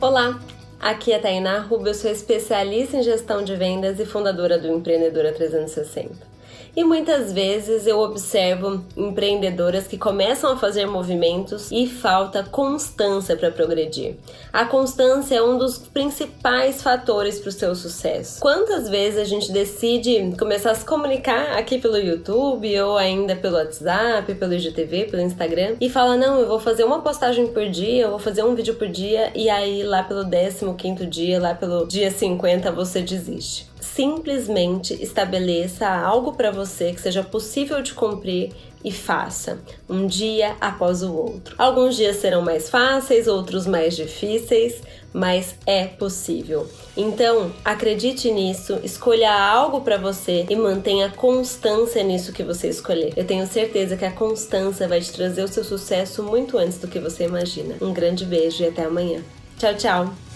Olá, aqui é a Tainá Rubio, sou especialista em gestão de vendas e fundadora do Empreendedora 360. E muitas vezes eu observo empreendedoras que começam a fazer movimentos e falta constância para progredir. A constância é um dos principais fatores para o seu sucesso. Quantas vezes a gente decide começar a se comunicar aqui pelo YouTube ou ainda pelo WhatsApp, pelo IGTV, pelo Instagram e fala: Não, eu vou fazer uma postagem por dia, eu vou fazer um vídeo por dia, e aí lá pelo 15 dia, lá pelo dia 50, você desiste simplesmente estabeleça algo para você que seja possível de cumprir e faça, um dia após o outro. Alguns dias serão mais fáceis, outros mais difíceis, mas é possível. Então, acredite nisso, escolha algo para você e mantenha constância nisso que você escolher. Eu tenho certeza que a constância vai te trazer o seu sucesso muito antes do que você imagina. Um grande beijo e até amanhã. Tchau, tchau.